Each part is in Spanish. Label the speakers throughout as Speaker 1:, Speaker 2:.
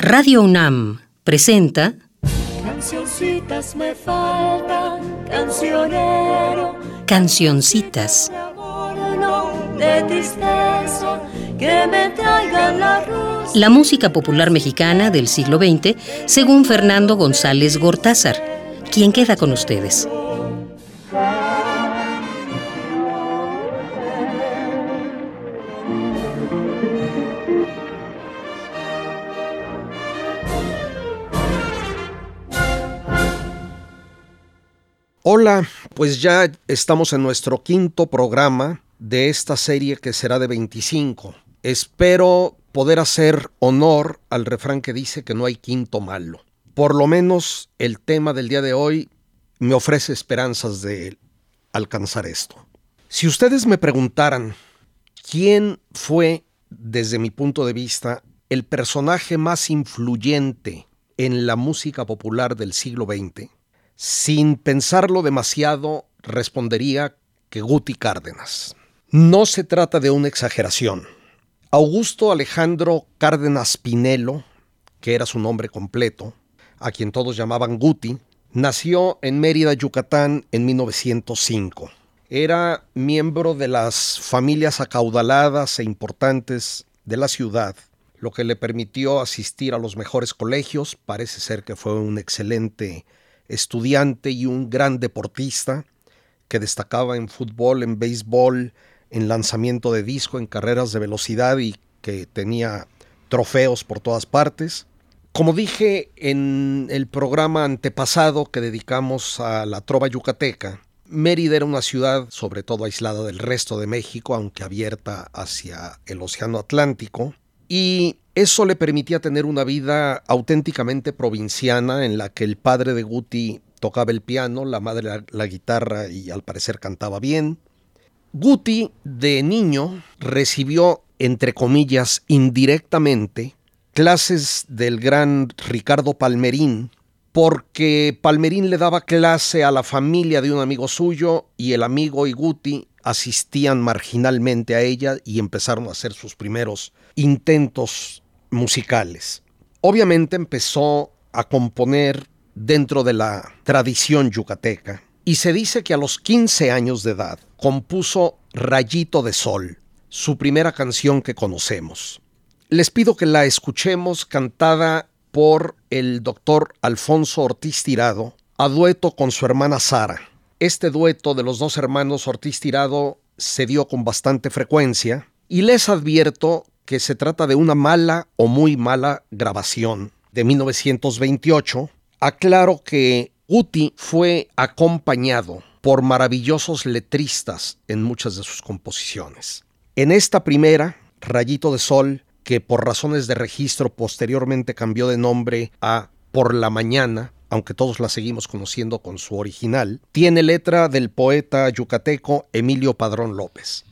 Speaker 1: Radio UNAM presenta
Speaker 2: Cancioncitas me faltan, cancionero.
Speaker 1: Cancioncitas.
Speaker 2: De tristeza, que me traigan la.
Speaker 1: La música popular mexicana del siglo XX, según Fernando González Gortázar. ¿Quién queda con ustedes?
Speaker 3: Hola, pues ya estamos en nuestro quinto programa de esta serie que será de 25. Espero poder hacer honor al refrán que dice que no hay quinto malo. Por lo menos el tema del día de hoy me ofrece esperanzas de alcanzar esto. Si ustedes me preguntaran quién fue, desde mi punto de vista, el personaje más influyente en la música popular del siglo XX, sin pensarlo demasiado, respondería que Guti Cárdenas. No se trata de una exageración. Augusto Alejandro Cárdenas Pinelo, que era su nombre completo, a quien todos llamaban Guti, nació en Mérida, Yucatán, en 1905. Era miembro de las familias acaudaladas e importantes de la ciudad, lo que le permitió asistir a los mejores colegios. Parece ser que fue un excelente estudiante y un gran deportista que destacaba en fútbol, en béisbol, en lanzamiento de disco, en carreras de velocidad y que tenía trofeos por todas partes. Como dije en el programa antepasado que dedicamos a la trova yucateca, Mérida era una ciudad sobre todo aislada del resto de México, aunque abierta hacia el Océano Atlántico, y eso le permitía tener una vida auténticamente provinciana en la que el padre de Guti tocaba el piano, la madre la, guitarra y al parecer cantaba bien. Guti de niño recibió, entre comillas, indirectamente, clases del gran Ricardo Palmerín, porque Palmerín le daba clase a la familia de un amigo suyo y el amigo y Guti asistían marginalmente a ella y empezaron a hacer sus primeros intentos musicales. Obviamente empezó a componer dentro de la tradición yucateca y se dice que a los 15 años de edad compuso Rayito de Sol, su primera canción que conocemos. Les pido que la escuchemos cantada por el doctor Alfonso Ortiz Tirado a dueto con su hermana Sara. Este dueto de los dos hermanos Ortiz Tirado se dio con bastante frecuencia y les advierto que se trata de una mala o muy mala grabación de 1928. Aclaro que Guti fue acompañado por maravillosos letristas en muchas de sus composiciones. En esta primera, Rayito de Sol, que por razones de registro posteriormente cambió de nombre a Por la Mañana, aunque todos la seguimos conociendo con su original, tiene letra del poeta yucateco Emilio Padrón López.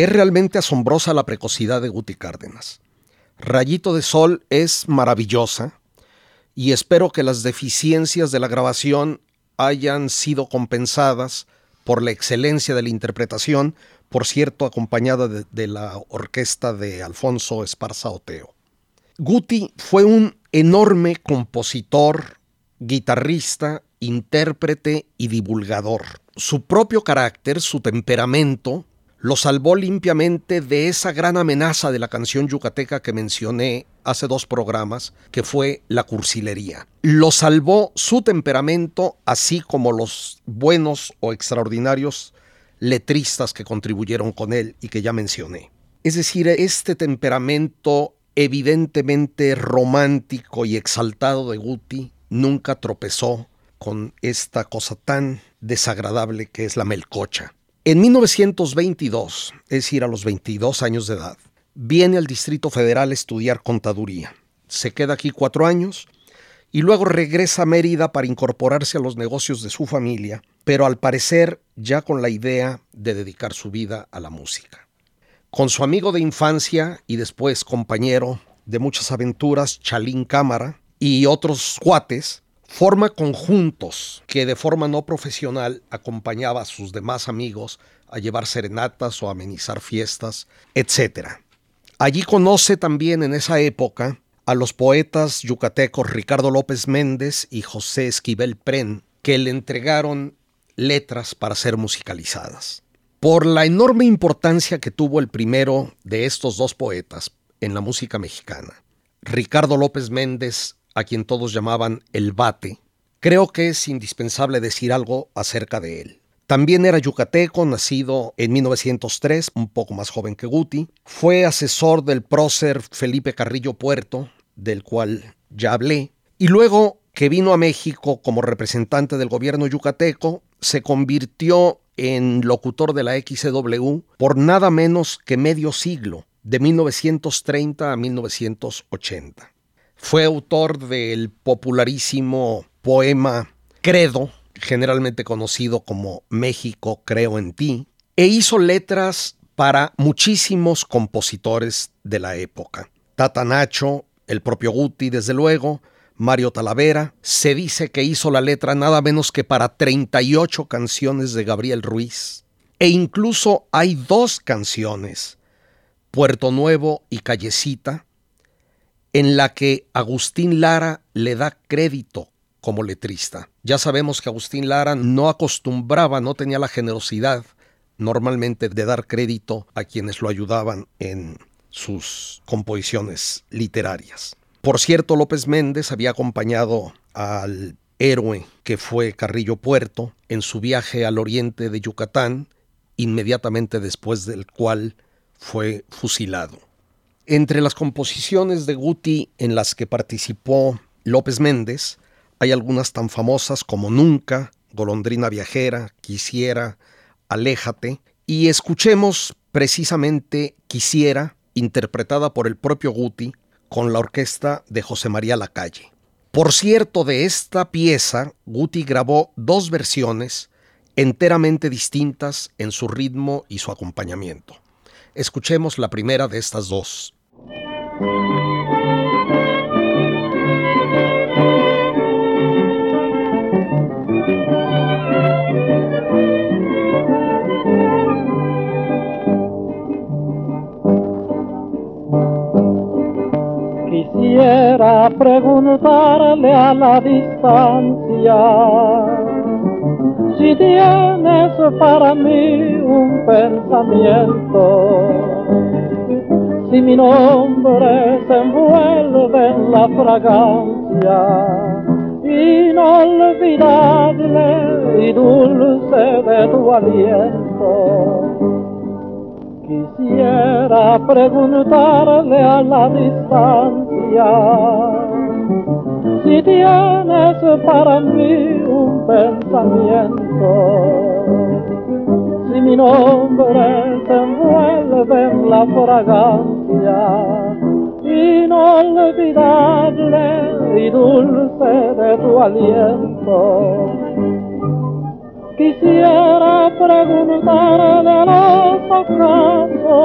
Speaker 3: Es realmente asombrosa la precocidad de Guti Cárdenas. Rayito de Sol es maravillosa y espero que las deficiencias de la grabación hayan sido compensadas por la excelencia de la interpretación, por cierto, acompañada de, la orquesta de Alfonso Esparza Oteo. Guti fue un enorme compositor, guitarrista, intérprete y divulgador. Su propio carácter, su temperamento, lo salvó limpiamente de esa gran amenaza de la canción yucateca que mencioné hace dos programas, que fue la cursilería. Lo salvó su temperamento, así como los buenos o extraordinarios letristas que contribuyeron con él y que ya mencioné. Es decir, este temperamento evidentemente romántico y exaltado de Guti nunca tropezó con esta cosa tan desagradable que es la melcocha. En 1922, es decir, a los 22 años de edad, viene al Distrito Federal a estudiar contaduría. Se queda aquí cuatro años y luego regresa a Mérida para incorporarse a los negocios de su familia, pero al parecer ya con la idea de dedicar su vida a la música. Con su amigo de infancia y después compañero de muchas aventuras, Chalín Cámara, y otros cuates, forma conjuntos que de forma no profesional acompañaba a sus demás amigos a llevar serenatas o amenizar fiestas, etc. Allí conoce también en esa época a los poetas yucatecos Ricardo López Méndez y José Esquivel Pren, que le entregaron letras para ser musicalizadas. Por la enorme importancia que tuvo el primero de estos dos poetas en la música mexicana, Ricardo López Méndez a quien todos llamaban el Bate, creo que es indispensable decir algo acerca de él. También era yucateco, nacido en 1903, un poco más joven que Guti. Fue asesor del prócer Felipe Carrillo Puerto, del cual ya hablé. Y luego que vino a México como representante del gobierno yucateco, se convirtió en locutor de la XW por nada menos que medio siglo, de 1930 a 1980. Fue autor del popularísimo poema Credo, generalmente conocido como México creo en ti, e hizo letras para muchísimos compositores de la época. Tata Nacho, el propio Guti, desde luego, Mario Talavera, se dice que hizo la letra nada menos que para 38 canciones de Gabriel Ruiz. E incluso hay dos canciones, Puerto Nuevo y Callecita, en la que Agustín Lara le da crédito como letrista. Ya sabemos que Agustín Lara no acostumbraba, no tenía la generosidad normalmente de dar crédito a quienes lo ayudaban en sus composiciones literarias. Por cierto, López Méndez había acompañado al héroe que fue Carrillo Puerto en su viaje al oriente de Yucatán, inmediatamente después del cual fue fusilado. Entre las composiciones de Guti en las que participó López Méndez, hay algunas tan famosas como Nunca, Golondrina Viajera, Quisiera, Aléjate, y escuchemos precisamente Quisiera interpretada por el propio Guti con la orquesta de José María Lacalle. Por cierto, de esta pieza, Guti grabó dos versiones enteramente distintas en su ritmo y su acompañamiento. Escuchemos la primera de estas dos.
Speaker 2: Quisiera preguntarle a la distancia si tienes para mí un pensamiento, si mi nombre se envuelve en la fragancia inolvidable y dulce de tu aliento. Quisiera preguntarle a la distancia si tienes para mí un pensamiento, si mi nombre se envuelve en la fragancia inolvidable y dulce de tu aliento. Quisiera preguntarle a los acaso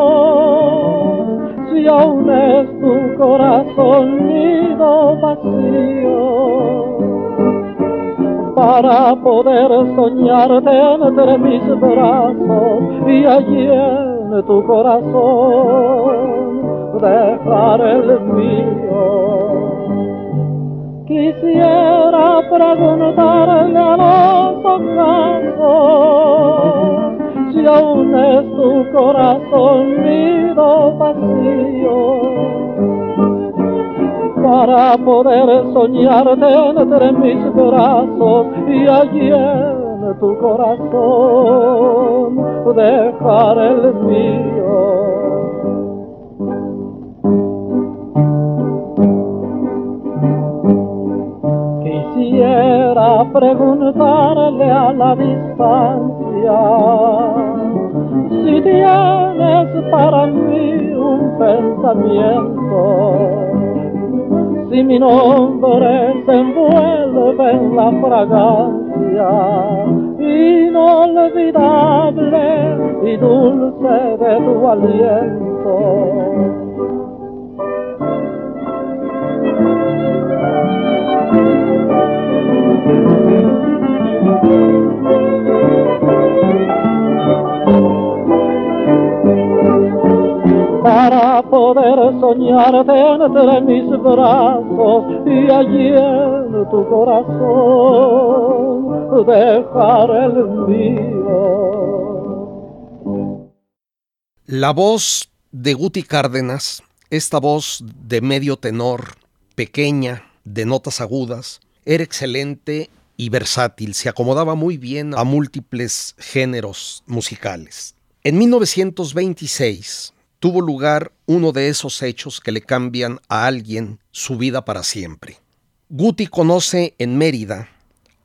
Speaker 2: si aún es tu corazón nido vacío para poder soñarte entre mis brazos y allí en tu corazón dejar el mío. Quisiera preguntarle a los ojos si aún es tu corazón nido vacío para poder soñarte entre mis brazos y allí en tu corazón dejar el mío. Quisiera preguntarle a la distancia si tienes para mí un pensamiento, si mi nombre se envuelve en la fragancia inolvidable y dulce de tu aliento para poder soñarte entre mis brazos y allí en tu corazón dejar el mío.
Speaker 3: La voz de Guti Cárdenas, esta voz de medio tenor, pequeña, de notas agudas, era excelente y versátil, se acomodaba muy bien a múltiples géneros musicales. En 1926 tuvo lugar uno de esos hechos que le cambian a alguien su vida para siempre. Guti conoce en Mérida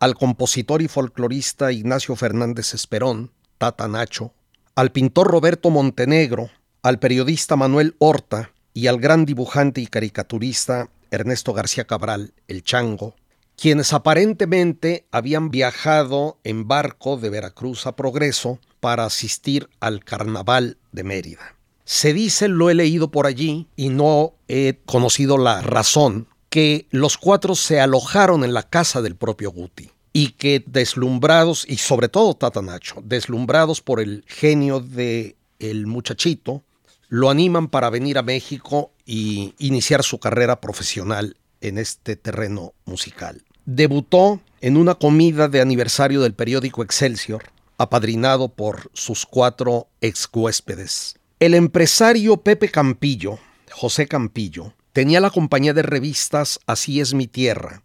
Speaker 3: al compositor y folclorista Ignacio Fernández Esperón, Tata Nacho, al pintor Roberto Montenegro, al periodista Manuel Horta y al gran dibujante y caricaturista Ernesto García Cabral, el Chango, quienes aparentemente habían viajado en barco de Veracruz a Progreso para asistir al carnaval de Mérida. Se dice, lo he leído por allí y no he conocido la razón, que los cuatro se alojaron en la casa del propio Guti y que deslumbrados, y sobre todo Tata Nacho, deslumbrados por el genio de el muchachito, lo animan para venir a México y iniciar su carrera profesional en este terreno musical. Debutó en una comida de aniversario del periódico Excelsior, apadrinado por sus cuatro ex huéspedes. El empresario Pepe Campillo, José Campillo, tenía la compañía de revistas Así es mi tierra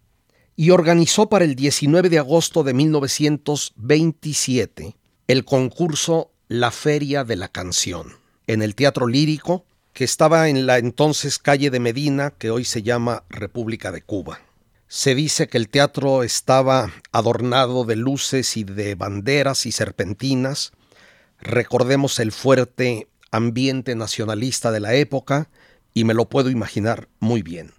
Speaker 3: y organizó para el 19 de agosto de 1927 el concurso La Feria de la Canción en el Teatro Lírico que estaba en la entonces calle de Medina que hoy se llama República de Cuba. Se dice que el teatro estaba adornado de luces y de banderas y serpentinas. Recordemos el fuerte ambiente nacionalista de la época y me lo puedo imaginar muy bien.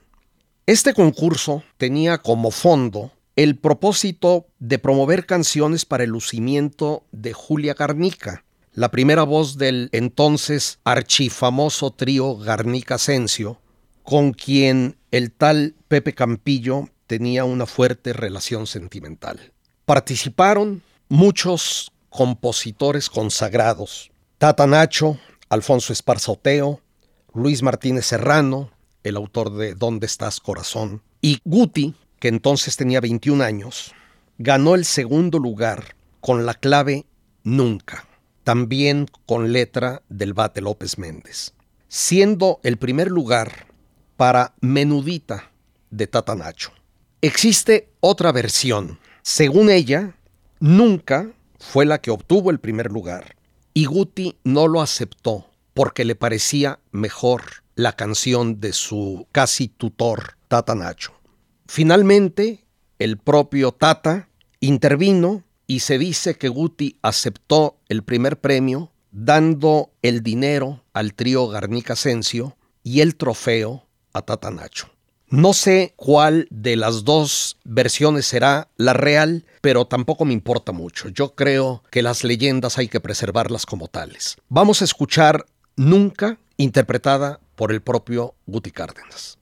Speaker 3: Este concurso tenía como fondo el propósito de promover canciones para el lucimiento de Julia Garnica, la primera voz del entonces archifamoso trío Garnica Asensio, con quien el tal Pepe Campillo tenía una fuerte relación sentimental. Participaron muchos compositores consagrados, Tata Nacho, Alfonso Esparza Oteo, Luis Martínez Serrano, el autor de ¿Dónde estás, corazón? Y Guti, que entonces tenía 21 años, ganó el segundo lugar con la clave Nunca, también con letra del Bate López Méndez, siendo el primer lugar para Menudita de Tata Nacho. Existe otra versión. Según ella, Nunca fue la que obtuvo el primer lugar y Guti no lo aceptó porque le parecía mejor la canción de su casi tutor, Tata Nacho. Finalmente, el propio Tata intervino y se dice que Guti aceptó el primer premio dando el dinero al trío Garnica Asensio y el trofeo a Tata Nacho. No sé cuál de las dos versiones será la real, pero tampoco me importa mucho. Yo creo que las leyendas hay que preservarlas como tales. Vamos a escuchar Nunca, interpretada por el propio Guti Cárdenas.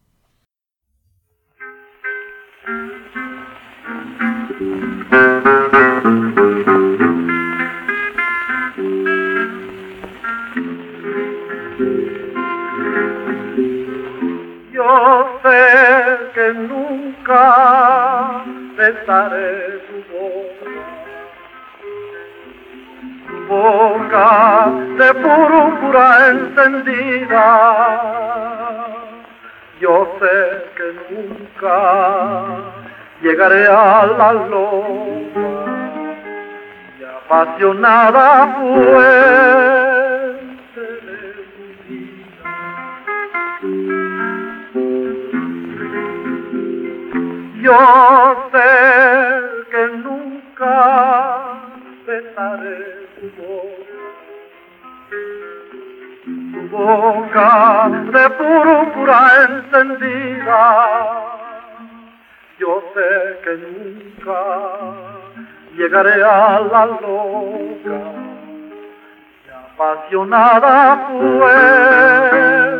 Speaker 4: Yo sé que nunca besaré tu boca, boca de púrpura encendida. Yo sé que nunca llegaré a la loma y apasionada fuente Yo sé que nunca besaré tu boca, de púrpura encendida. Yo sé que nunca llegaré a la loca y apasionada fuente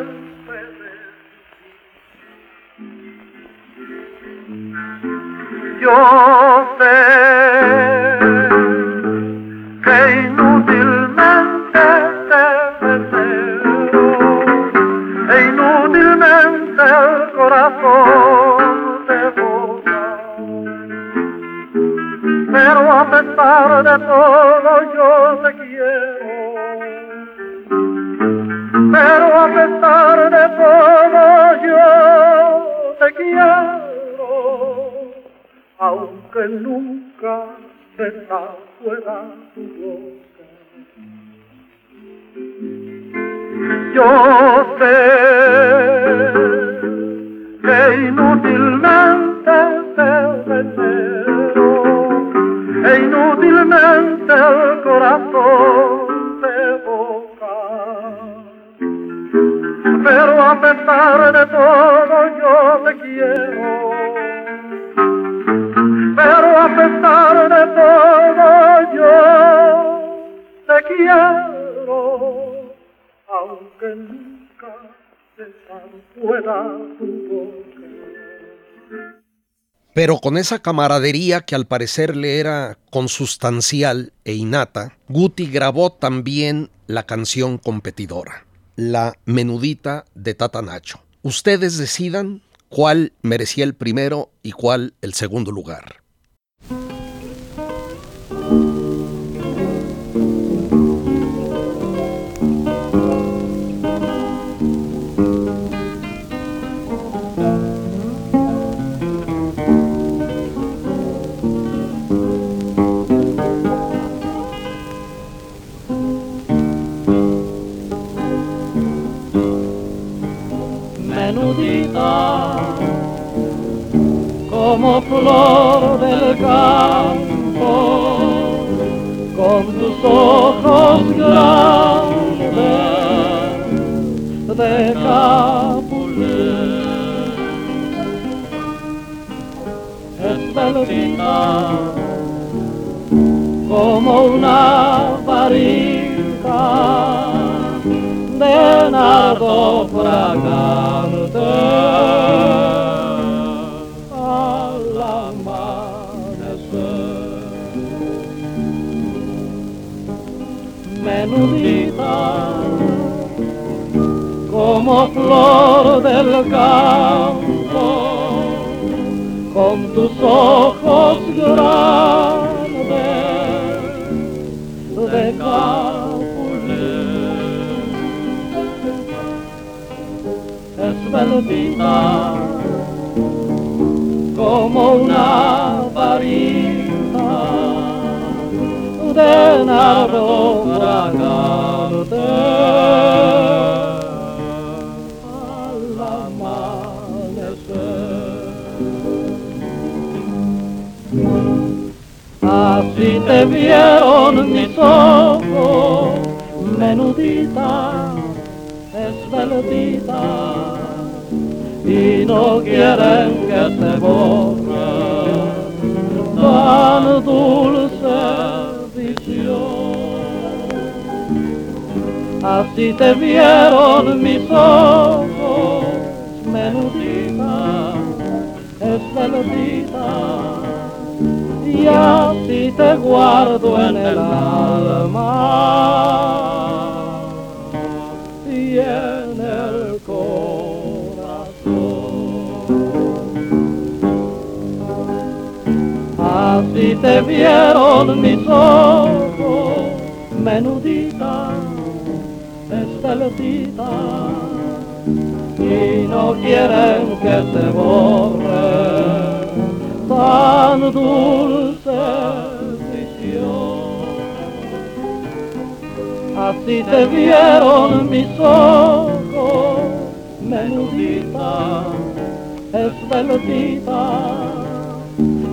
Speaker 4: Yo sé que inútilmente te deseo, e inútilmente el corazón te boga. Pero a pesar de todo yo te quiero. Pero aunque nunca fuera tu boca. Yo sé que inútilmente te deseo, e inútilmente el corazón te boca. Pero a pesar de todo yo quiero, nunca tu.
Speaker 3: Pero con esa camaradería que al parecer le era consustancial e innata, Guti grabó también la canción competidora, La Menudita de Tata Nacho. Ustedes decidan cuál merecía el primero y cuál el segundo lugar.
Speaker 4: Campo, con tus ojos grandes
Speaker 2: de Capulé. Esbeltita como una varita de nardo fragante Menudita como flor del campo, con tus ojos grandes de. Esbeltita como una varita Από καρτέλ, αμάνεσε. Α, σύντεμπιε, όντι σώχω, με νύχτα, εσβελδίτα, και τεμπόρε, το ανετούλσε. Así te vieron mis ojos, menudita, esbeltita, y así te guardo en el alma. Y en el corazón. Así te vieron mis ojos, menudita, y no quieren que se borre tan dulce visión. Así te vieron mis ojos, menudita, esbeltita,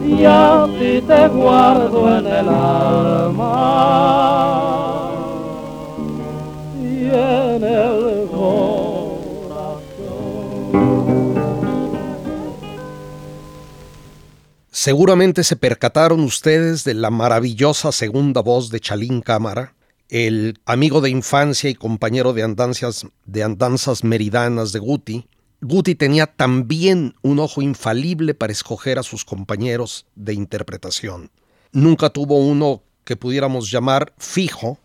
Speaker 2: y así te guardo en el alma
Speaker 3: Seguramente se percataron ustedes de la maravillosa segunda voz de Chalín Cámara, el amigo de infancia y compañero de andanzas, de andanzas meridanas de Guti. Guti tenía también un ojo infalible para escoger a sus compañeros de interpretación. Nunca tuvo uno que pudiéramos llamar fijo,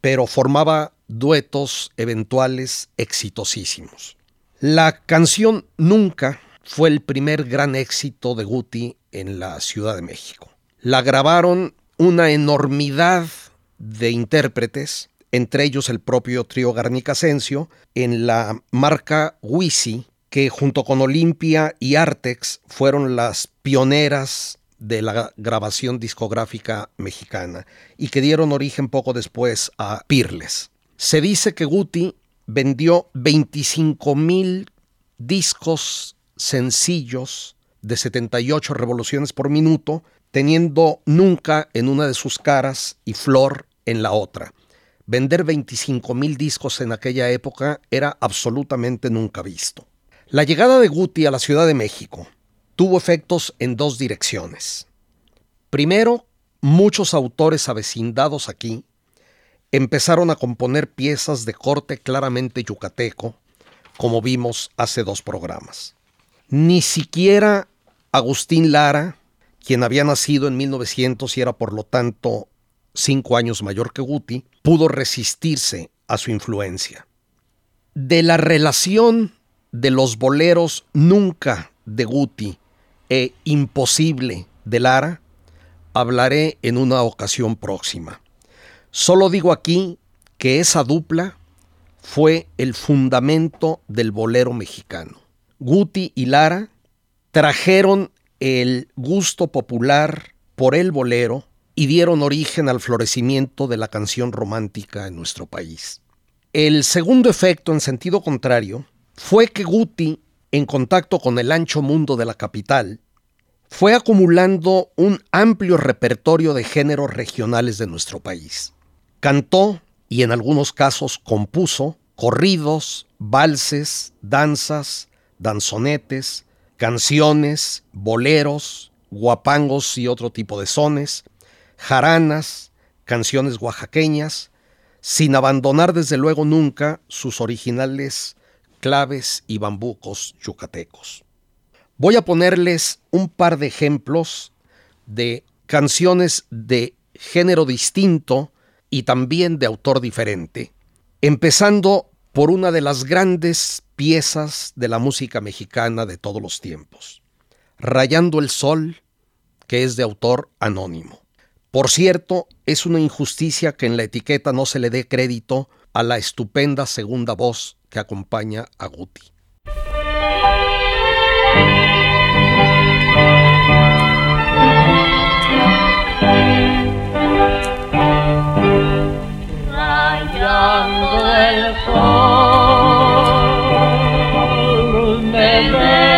Speaker 3: pero formaba duetos eventuales exitosísimos. La canción Nunca fue el primer gran éxito de Guti en la Ciudad de México. La grabaron una enormidad de intérpretes, entre ellos el propio trío Garnicasencio, en la marca Wisi, que junto con Olimpia y Artex fueron las pioneras de la grabación discográfica mexicana y que dieron origen poco después a Pirles. Se dice que Guti vendió 25 mil discos sencillos de 78 revoluciones por minuto, teniendo nunca en una de sus caras y Flor en la otra. Vender 25 mil discos en aquella época era absolutamente nunca visto. La llegada de Guti a la Ciudad de México tuvo efectos en dos direcciones. Primero, muchos autores avecindados aquí empezaron a componer piezas de corte claramente yucateco, como vimos hace dos programas. Ni siquiera Agustín Lara, quien había nacido en 1900 y era por lo tanto cinco años mayor que Guti, pudo resistirse a su influencia. De la relación de los boleros nunca de Guti e imposible de Lara, hablaré en una ocasión próxima. Solo digo aquí que esa dupla fue el fundamento del bolero mexicano. Guti y Lara trajeron el gusto popular por el bolero y dieron origen al florecimiento de la canción romántica en nuestro país. El segundo efecto, en sentido contrario, fue que Guti, en contacto con el ancho mundo de la capital, fue acumulando un amplio repertorio de géneros regionales de nuestro país. Cantó y en algunos casos compuso corridos,
Speaker 2: valses, danzas, danzonetes, canciones, boleros, guapangos y otro tipo de sones, jaranas, canciones oaxaqueñas, sin abandonar desde luego nunca sus originales claves y bambucos yucatecos. Voy a ponerles un par de ejemplos de canciones de género distinto y también de autor diferente, empezando por una de las grandes piezas de la música mexicana de todos los tiempos, Rayando el Sol, que es de autor anónimo. Por cierto, es una injusticia que en la etiqueta no se le dé crédito a la estupenda segunda voz que acompaña a Guti. fondo del sol me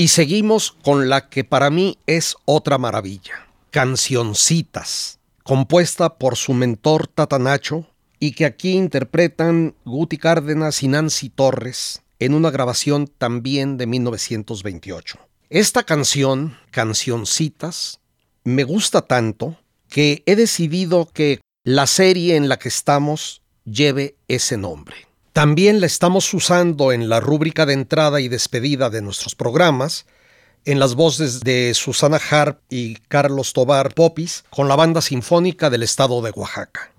Speaker 2: Y seguimos con la que para mí es otra maravilla, Cancioncitas, compuesta por su mentor Tatanacho y que aquí interpretan Guti Cárdenas y Nancy Torres en una grabación también de 1928. Esta canción, Cancioncitas, me gusta tanto que he decidido que la serie en la que estamos lleve ese nombre. También la estamos usando en la rúbrica de entrada y despedida de nuestros programas, en las voces de Susana Harp y Carlos Tobar Popis, con la Banda Sinfónica del Estado de Oaxaca.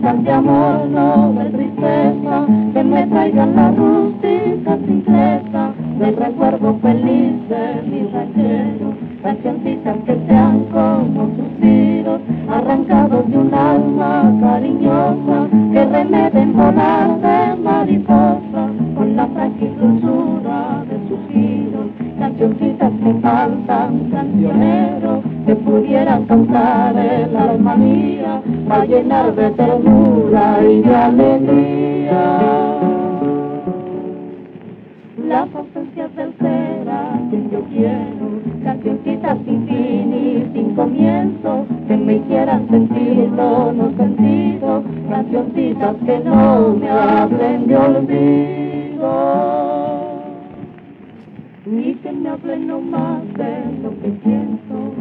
Speaker 5: de amor, no de tristeza, que me traigan las rústicas simpleza. Del recuerdo feliz de mi ranchero, cancioncitas que sean como suspiros, arrancados de un alma cariñosa, que remeden volar de mariposa, con la frágil dulzura de suspiros, cancioncitas que faltan, cancioneros cancioncita llenar el alma mía, a llenar de ternura y de alegría. Las ausencias del ser a yo quiero, cancioncitas sin fin y sin comienzo, que me hicieran sentir lo no sentido, cancioncitas que no me hablen de olvido ni que me hablen no más de lo que siento.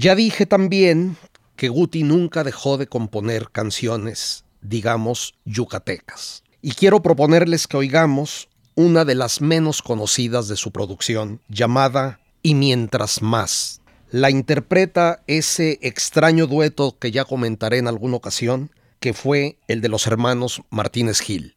Speaker 3: Ya dije también que Guti nunca dejó de componer canciones, digamos, yucatecas. Y quiero proponerles que oigamos una de las menos conocidas de su producción, llamada Y mientras más. La interpreta ese extraño dueto que ya comentaré en alguna ocasión, que fue el de los hermanos Martínez Gil.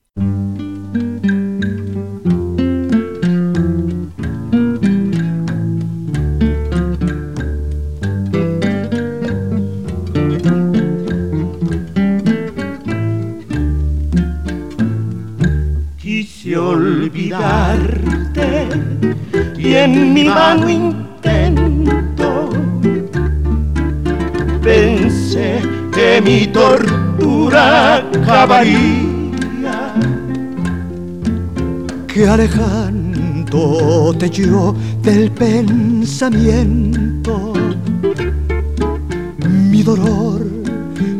Speaker 6: Alejándote yo del pensamiento. Mi dolor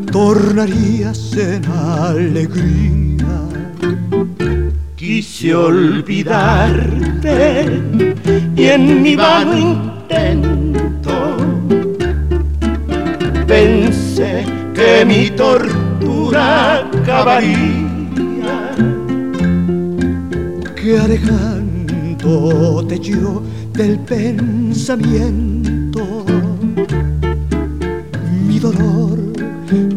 Speaker 6: tornarías en alegría. Quise olvidarte y en mi vano intento pensé que mi tortura acabaría que alejándote yo del pensamiento. Mi dolor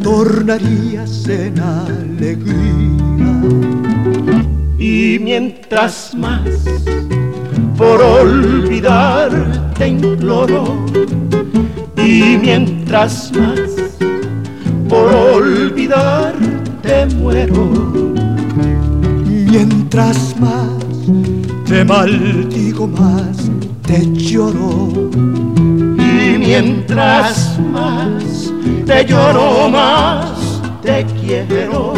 Speaker 6: tornarías en alegría. Y mientras más por olvidarte imploro, y mientras más por olvidarte muero, mientras más te maldigo más, te lloro, y mientras más te lloro más, te quiero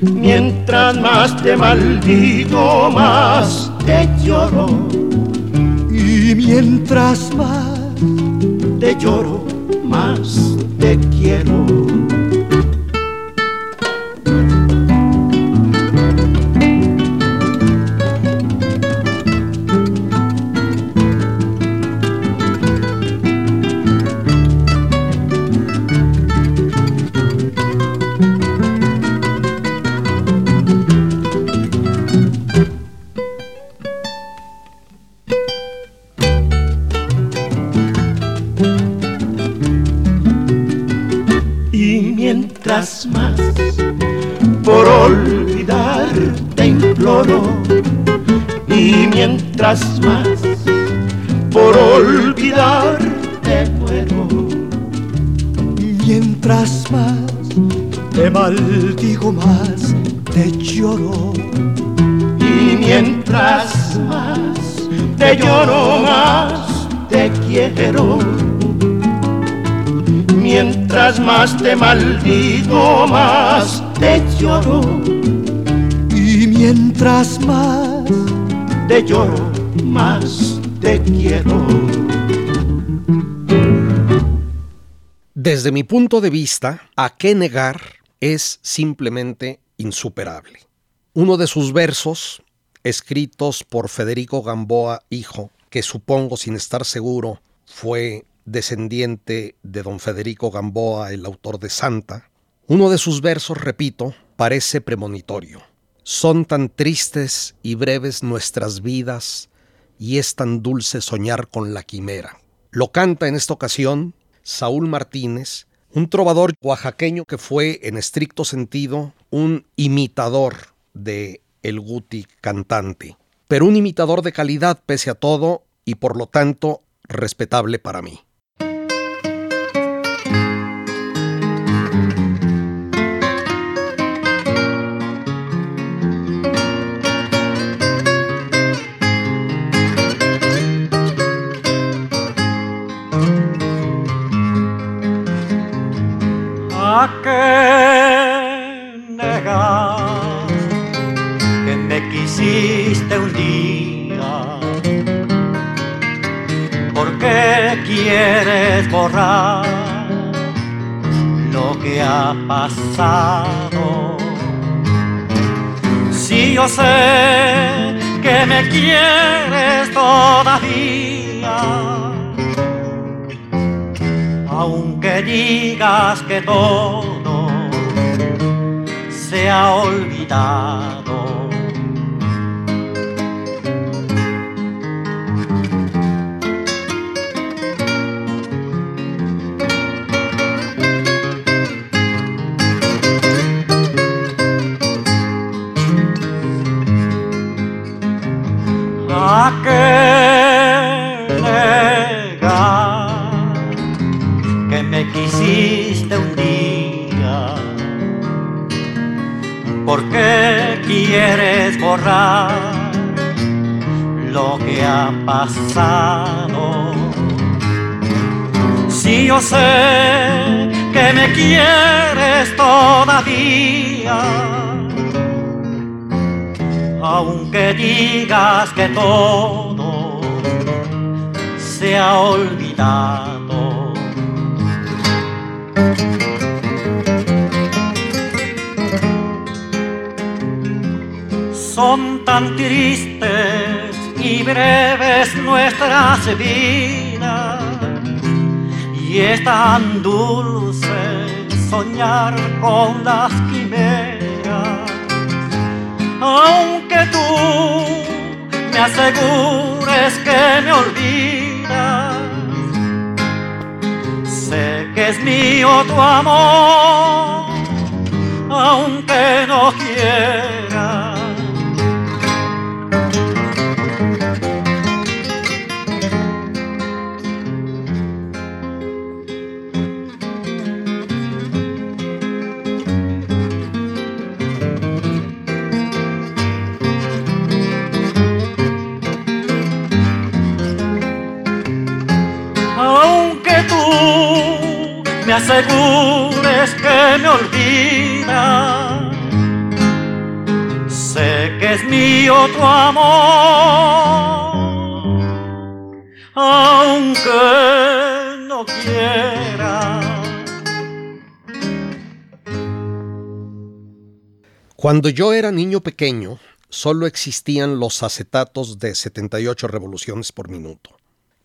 Speaker 6: Mientras más te maldigo, más te lloro. Y mientras más te lloro, más te quiero. Maldigo más, te lloro. Y mientras más te lloro más, te quiero mientras más te maldigo, más te lloro.
Speaker 7: Y mientras más
Speaker 6: te lloro, más te quiero.
Speaker 3: Desde mi punto de vista, a qué negar es simplemente insuperable. Uno de sus versos, escritos por Federico Gamboa, hijo, que supongo sin estar seguro fue descendiente de don Federico Gamboa, el autor de Santa, uno de sus versos, repito, parece premonitorio. Son tan tristes y breves nuestras vidas y es tan dulce soñar con la quimera. Lo canta en esta ocasión Saúl Martínez, un trovador oaxaqueño que fue en estricto sentido un imitador de el Guti cantante, pero un imitador de calidad pese a todo y por lo tanto respetable para mí.
Speaker 7: Quieres borrar lo que ha pasado? Si yo sé que me quieres todavía aunque digas que todo se ha olvidado. ¿A qué negar que me quisiste un día? ¿Por qué quieres borrar lo que ha pasado? Si yo sé que me quieres todavía aunque digas que todo se ha olvidado. Son tan tristes y breves nuestras vidas y es tan dulce soñar con las quimeras aunque tú me asegures que me olvidas. Sé que es mío tu amor, aunque no quiera. Asegures que me olvidas. Sé que es mío tu amor, aunque no quiera.
Speaker 3: Cuando yo era niño pequeño, solo existían los acetatos de 78 revoluciones por minuto.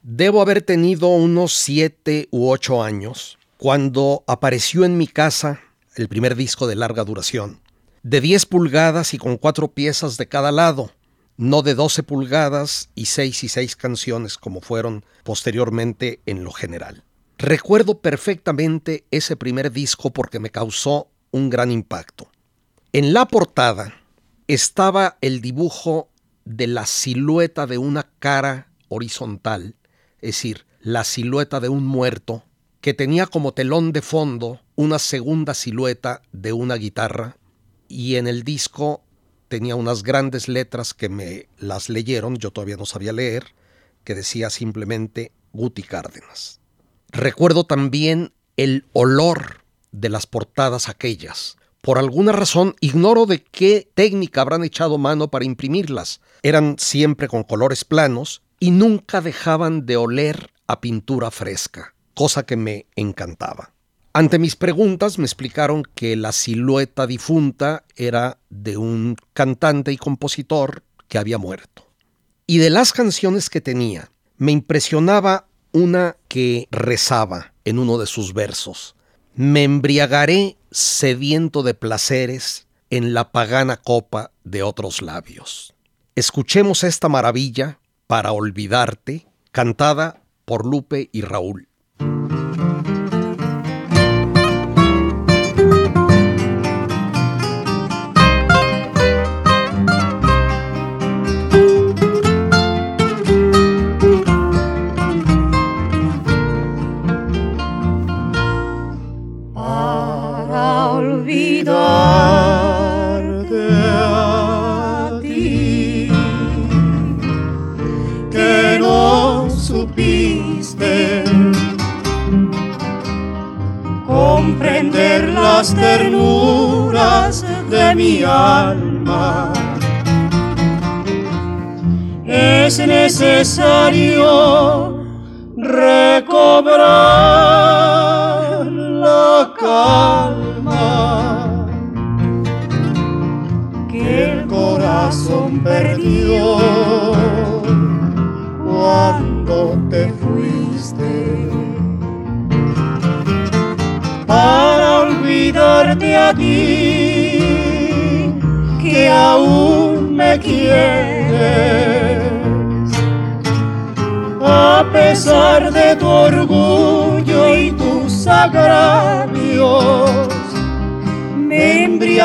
Speaker 3: Debo haber tenido unos 7 u 8 años cuando apareció en mi casa el primer disco de larga duración, de 10 pulgadas y con cuatro piezas de cada lado, no de 12 pulgadas y 6 y 6 canciones como fueron posteriormente en lo general. Recuerdo perfectamente ese primer disco porque me causó un gran impacto. En la portada estaba el dibujo de la silueta de una cara horizontal, es decir, la silueta de un muerto, que tenía como telón de fondo una segunda silueta de una guitarra, y en el disco tenía unas grandes letras que me las leyeron, yo todavía no sabía leer, que decía simplemente Guti Cárdenas. Recuerdo también el olor de las portadas aquellas. Por alguna razón, ignoro de qué técnica habrán echado mano para imprimirlas. Eran siempre con colores planos y nunca dejaban de oler a pintura fresca, cosa que me encantaba. Ante mis preguntas me explicaron que la silueta difunta era de un cantante y compositor que había muerto. Y de las canciones que tenía, me impresionaba una que rezaba en uno de sus versos. Me embriagaré sediento de placeres en la pagana copa de otros labios. Escuchemos esta maravilla para olvidarte, cantada por Lupe y Raúl.
Speaker 8: Las ternuras de mi alma. Es necesario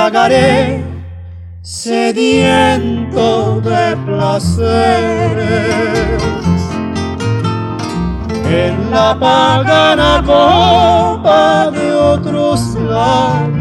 Speaker 8: embriagaré sediento de placeres. En la pagana copa de otros labios.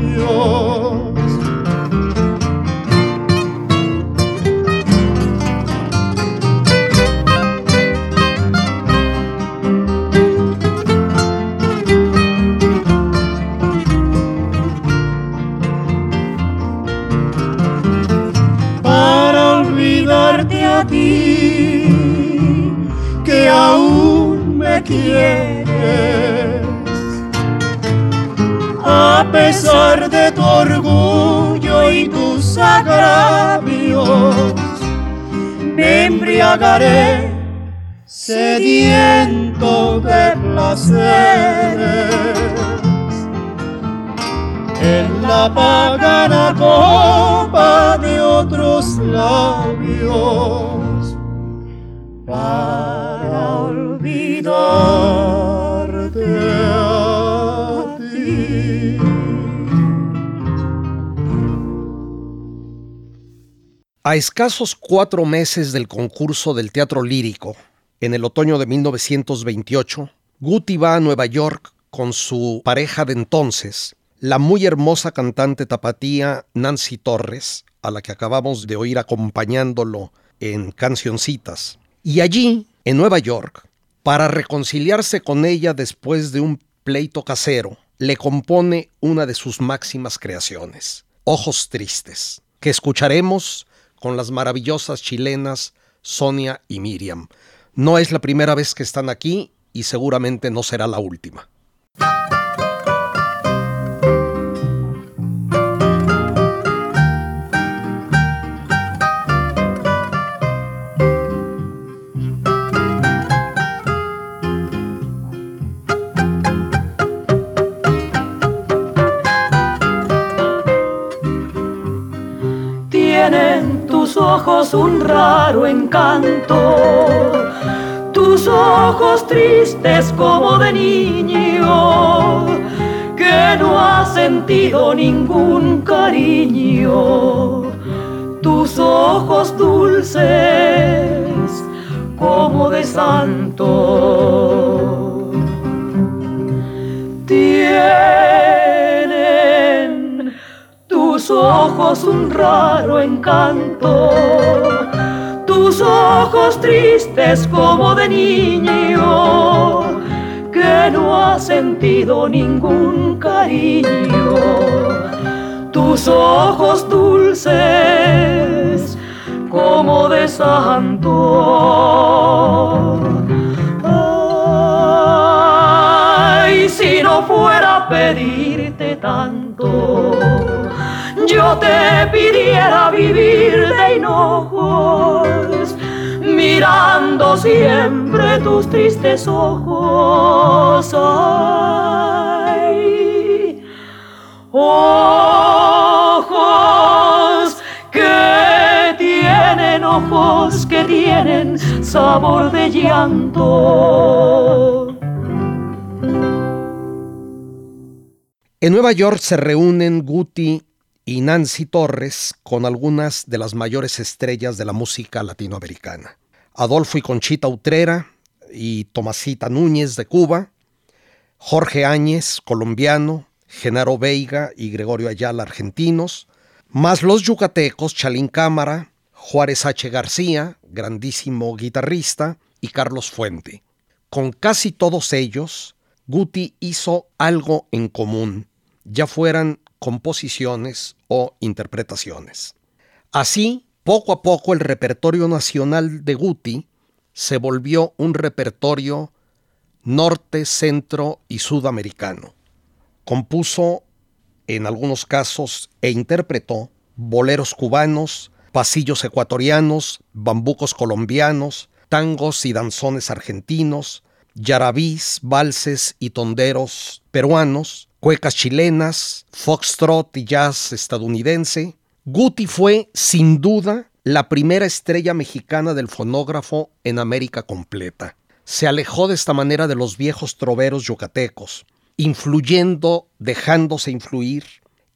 Speaker 8: Aún me quieres. A pesar de tu orgullo y tus agravios me embriagaré sediento de placeres. En la pagana copa de otros labios a
Speaker 3: escasos cuatro meses del concurso del teatro lírico, en el otoño de 1928, Guti va a Nueva York con su pareja de entonces, la muy hermosa cantante tapatía Nancy Torres, a la que acabamos de oír acompañándolo en Cancioncitas. Y allí, en Nueva York, para reconciliarse con ella después de un pleito casero, le compone una de sus máximas creaciones, Ojos Tristes, que escucharemos con las maravillosas chilenas Sonia y Miriam. No es la primera vez que están aquí y seguramente no será la última.
Speaker 8: Ojos un raro encanto, tus ojos tristes como de niño, que no ha sentido ningún cariño, tus ojos dulces como de santo. Tus ojos un raro encanto, tus ojos tristes como de niño,
Speaker 2: que no ha sentido ningún cariño. Tus ojos dulces como de santo. Ay, si no fuera a pedirte tanto, yo te pidiera vivir de hinojos mirando siempre tus tristes ojos. Ay, ojos que tienen ojos que tienen sabor de llanto.
Speaker 3: En Nueva York se reúnen Guti y Nancy Torres con algunas de las mayores estrellas de la música latinoamericana. Adolfo y Conchita Utrera y Tomasita Núñez de Cuba, Jorge Áñez, colombiano, Genaro Veiga y Gregorio Ayala, argentinos, más los yucatecos Chalín Cámara, Juárez H. García, grandísimo guitarrista, y Carlos Fuente. Con casi todos ellos, Guti hizo algo en común, ya fueran composiciones o interpretaciones. Así, poco a poco el repertorio nacional de Guti se volvió un repertorio norte, centro y sudamericano. Compuso, en algunos casos, e interpretó boleros cubanos, pasillos ecuatorianos, bambucos colombianos, tangos y danzones argentinos, yarabís, valses y tonderos peruanos, cuecas chilenas, foxtrot y jazz estadounidense, Guti fue, sin duda, la primera estrella mexicana del fonógrafo en América completa. Se alejó de esta manera de los viejos troveros yucatecos, influyendo, dejándose influir,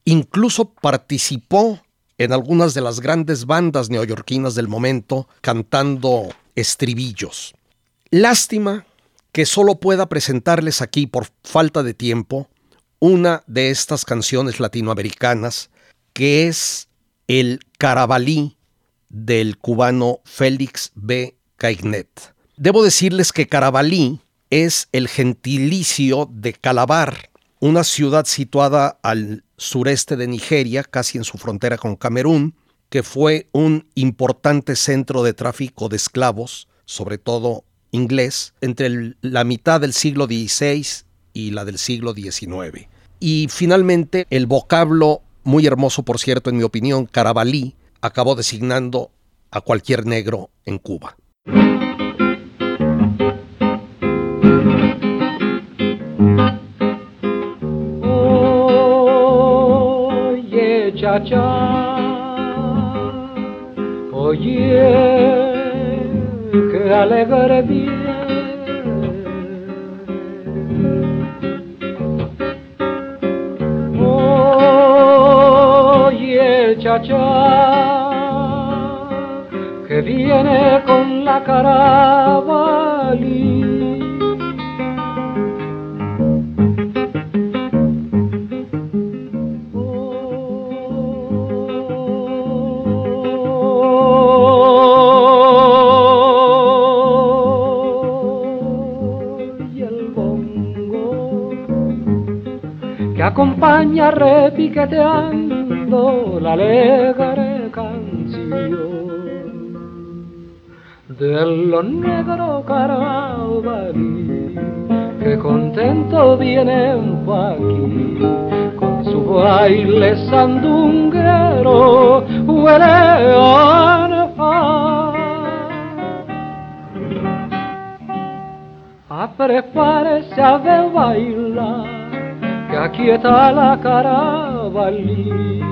Speaker 3: incluso participó en algunas de las grandes bandas neoyorquinas del momento cantando estribillos. Lástima que solo pueda presentarles aquí por falta de tiempo una de estas canciones latinoamericanas que es el Carabalí del cubano Félix B. Caignet. Debo decirles que Carabalí es el gentilicio de Calabar, una ciudad situada al sureste de Nigeria, casi en su frontera con Camerún, que fue un importante centro de tráfico de esclavos, sobre todo inglés, entre la mitad del siglo XVI y la del siglo XIX. Y finalmente el vocablo muy hermoso por cierto en mi opinión, Carabalí, acabó designando a cualquier negro en Cuba.
Speaker 2: Oye, chacha, oye, qué alegre día que viene con la carabalí. Que acompaña repiqueteando la alegre canción del negro carabalí que contento vienen aquí con su baile sandunguero huele a a prepárese a bailar que aquí está la carabalí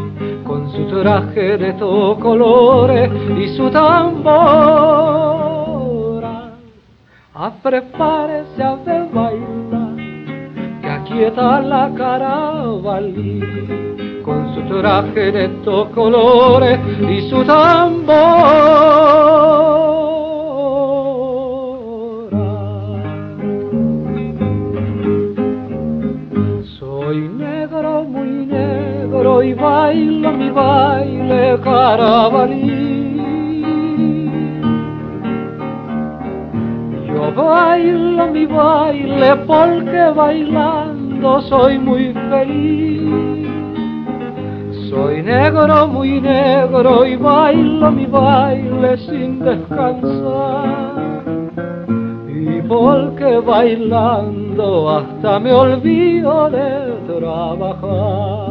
Speaker 2: su traje de todos colores y su tambora. A prepárese a ver bailar, que aquí está la carabalí, con su traje de todos colores y su tambora. Y bailo mi baile carabalí. Yo bailo mi baile porque bailando soy muy feliz. Soy negro, muy negro y bailo mi baile sin descansar. Y porque bailando hasta me olvido de trabajar.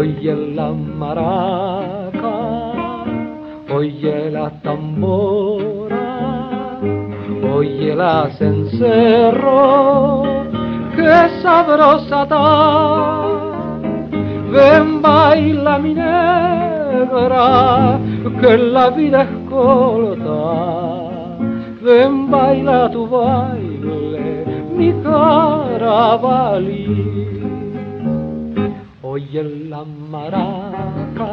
Speaker 2: Oye la maraca, oye la tambora, oye la cencerro, qué sabrosa está Ven baila mi negra, que la vida es corta. Ven baila tu baile, mi carabalí. Oye la maraca,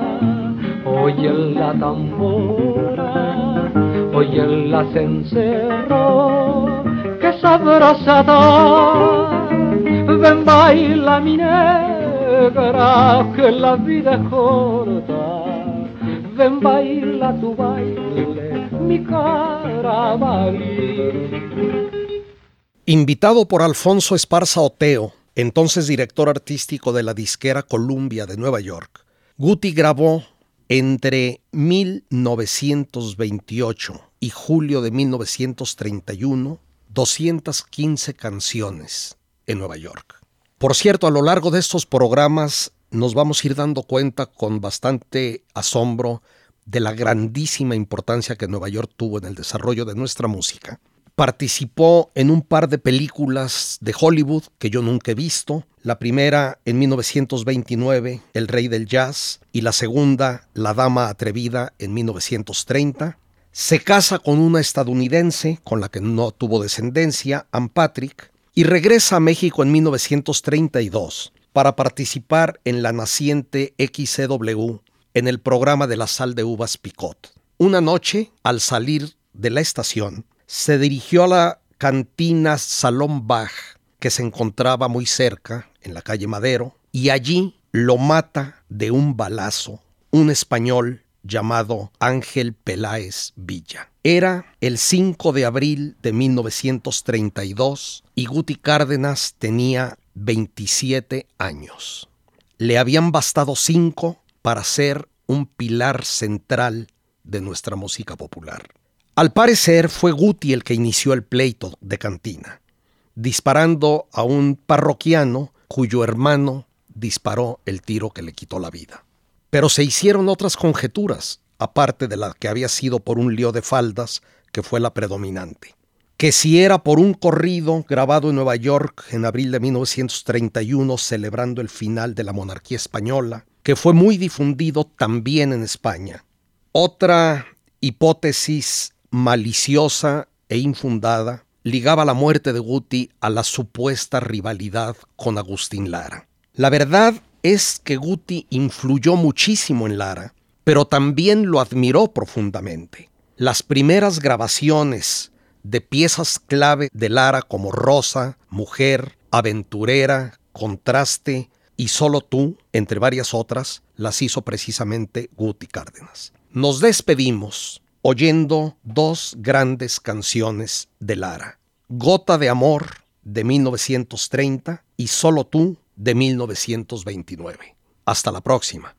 Speaker 2: oye la tambora, oye la cencerro, que sabrosa Ven baila mi negra que la vida es corta. Ven baila tu baile, mi carabalí.
Speaker 3: Invitado por Alfonso Esparza Oteo, entonces director artístico de la disquera Columbia de Nueva York, Guti grabó entre 1928 y julio de 1931 215 canciones en Nueva York. Por cierto, a lo largo de estos programas nos vamos a ir dando cuenta con bastante asombro de la grandísima importancia que Nueva York tuvo en el desarrollo de nuestra música. Participó en un par de películas de Hollywood que yo nunca he visto. La primera en 1929, El Rey del Jazz, y la segunda, La Dama Atrevida, en 1930. Se casa con una estadounidense con la que no tuvo descendencia, Ann Patrick, y regresa a México en 1932 para participar en la naciente XCW en el programa de la sal de uvas Picot. Una noche, al salir de la estación, se dirigió a la cantina Salón Bach, que se encontraba muy cerca, en la calle Madero, y allí lo mata de un balazo un español llamado Ángel Peláez Villa. Era el 5 de abril de 1932 y Guti Cárdenas tenía 27 años. Le habían bastado cinco para ser un pilar central de nuestra música popular. Al parecer fue Guti el que inició el pleito de cantina, disparando a un parroquiano cuyo hermano disparó el tiro que le quitó la vida. Pero se hicieron otras conjeturas, aparte de la que había sido por un lío de faldas, que fue la predominante. Que si era por un corrido grabado en Nueva York en abril de 1931 celebrando el final de la monarquía española, que fue muy difundido también en España. Otra hipótesis maliciosa e infundada ligaba la muerte de Guti a la supuesta rivalidad con Agustín Lara. La verdad es que Guti influyó muchísimo en Lara, pero también lo admiró profundamente. Las primeras grabaciones de piezas clave de Lara como Rosa, Mujer, Aventurera, Contraste y Solo tú, entre varias otras, las hizo precisamente Guti Cárdenas. Nos despedimos oyendo dos grandes canciones de Lara, Gota de Amor de 1930 y Solo tú de 1929. Hasta la próxima.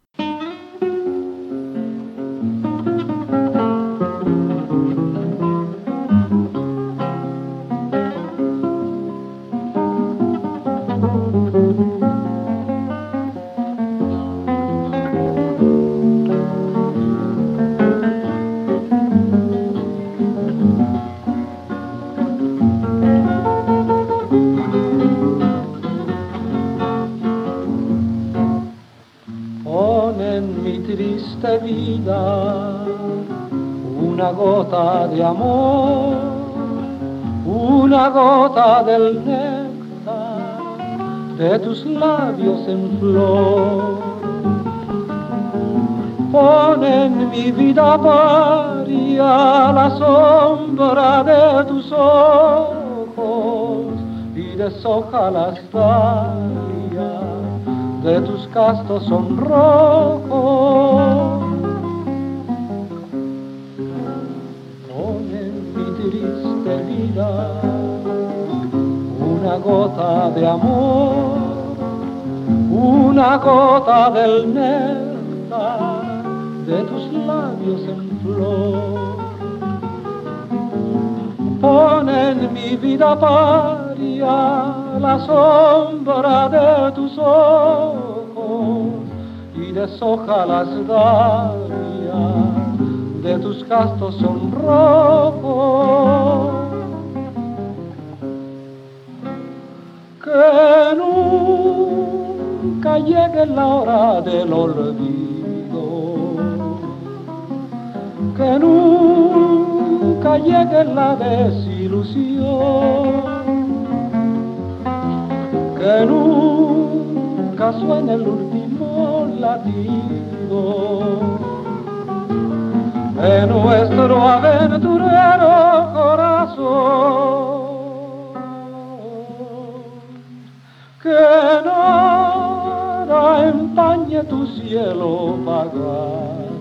Speaker 2: Una gota de amor, una gota del néctar de tus labios en flor. Pon en mi vida varia la sombra de tus ojos y deshoja las dalias de tus castos una gota de amor, una gota del néctar de tus labios en flor. Pon en mi vida paria la sombra de tus ojos y deshoja las dalias de tus castos sonrojos Que nunca llegue la hora del olvido, que nunca llegue la desilusión, que nunca suene el último latido. De nuestro aventurero corazón. Que nada empañe tu cielo pagano,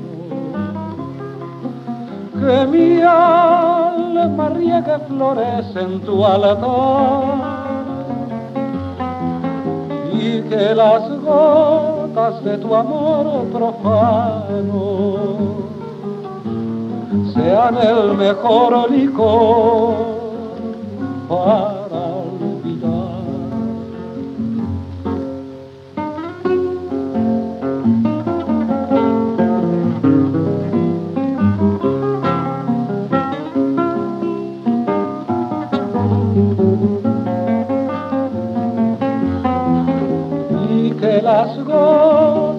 Speaker 2: que mi alma riegue flores en tu altar. Y que las gotas de tu amor profano sean el mejor licor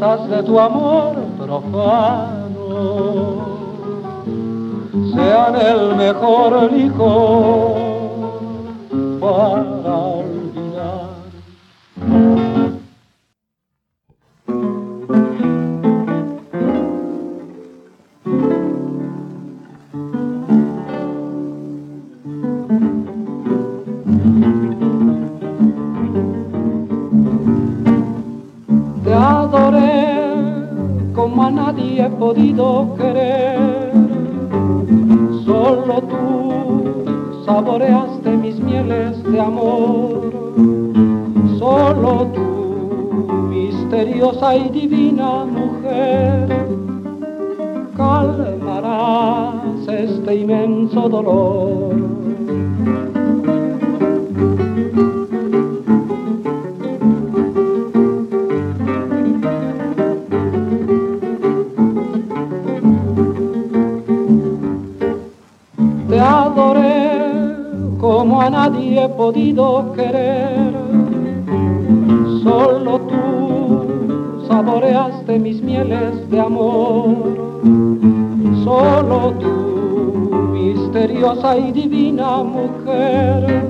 Speaker 2: gotas de tu amor profano. Sean el mejor licor misteriosa y divina mujer, calmarás este inmenso dolor. Te adoré como a nadie he podido querer. Misteriosa y divina mujer,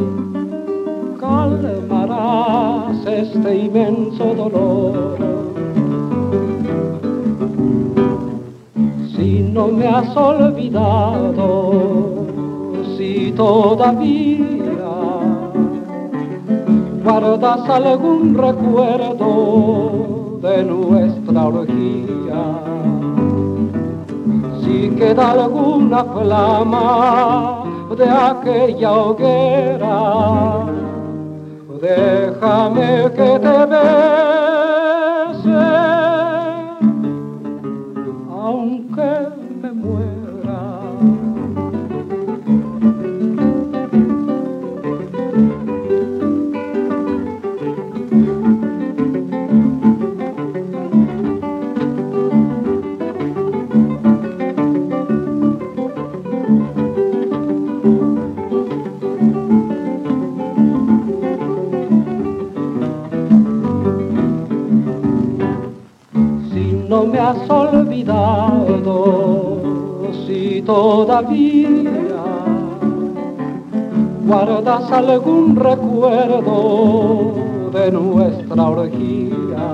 Speaker 2: calmarás este inmenso dolor. Si no me has olvidado, si todavía guardas algún recuerdo de nuestra orgía, queda alguna flama de aquella hoguera, déjame que te bese has olvidado, si todavía guardas algún recuerdo de nuestra orgía,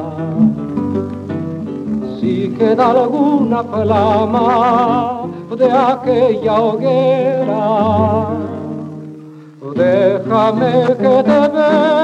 Speaker 2: si queda alguna flama de aquella hoguera, déjame que te bese